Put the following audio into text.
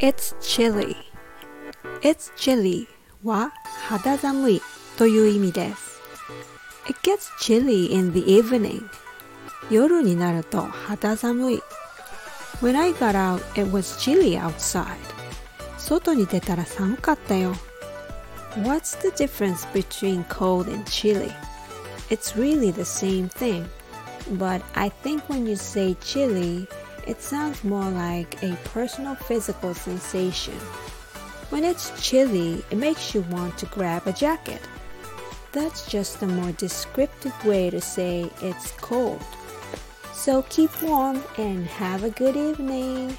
It's chilly. It's chilly は肌寒いという意味です。It gets chilly in the evening. 夜になると肌寒い。When I got out, it was chilly outside. 外に出たら寒かったよ。What's the difference between cold and chilly? It's really the same thing. But I think when you say chilly, it sounds more like a personal physical sensation. When it's chilly, it makes you want to grab a jacket. That's just a more descriptive way to say it's cold. So keep warm and have a good evening.